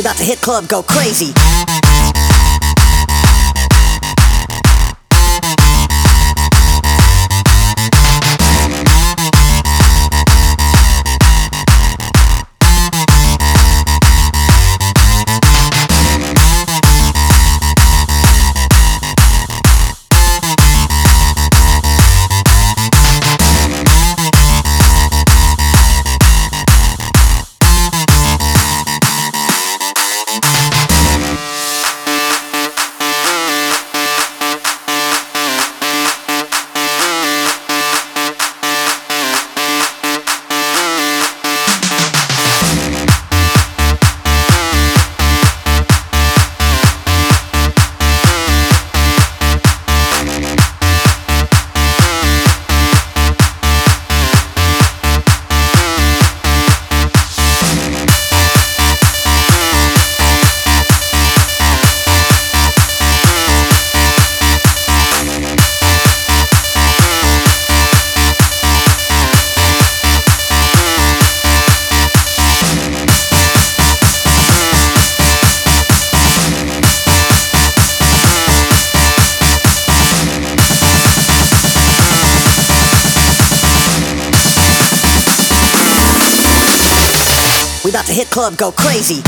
We about to hit club, go crazy. We about to hit club, go crazy.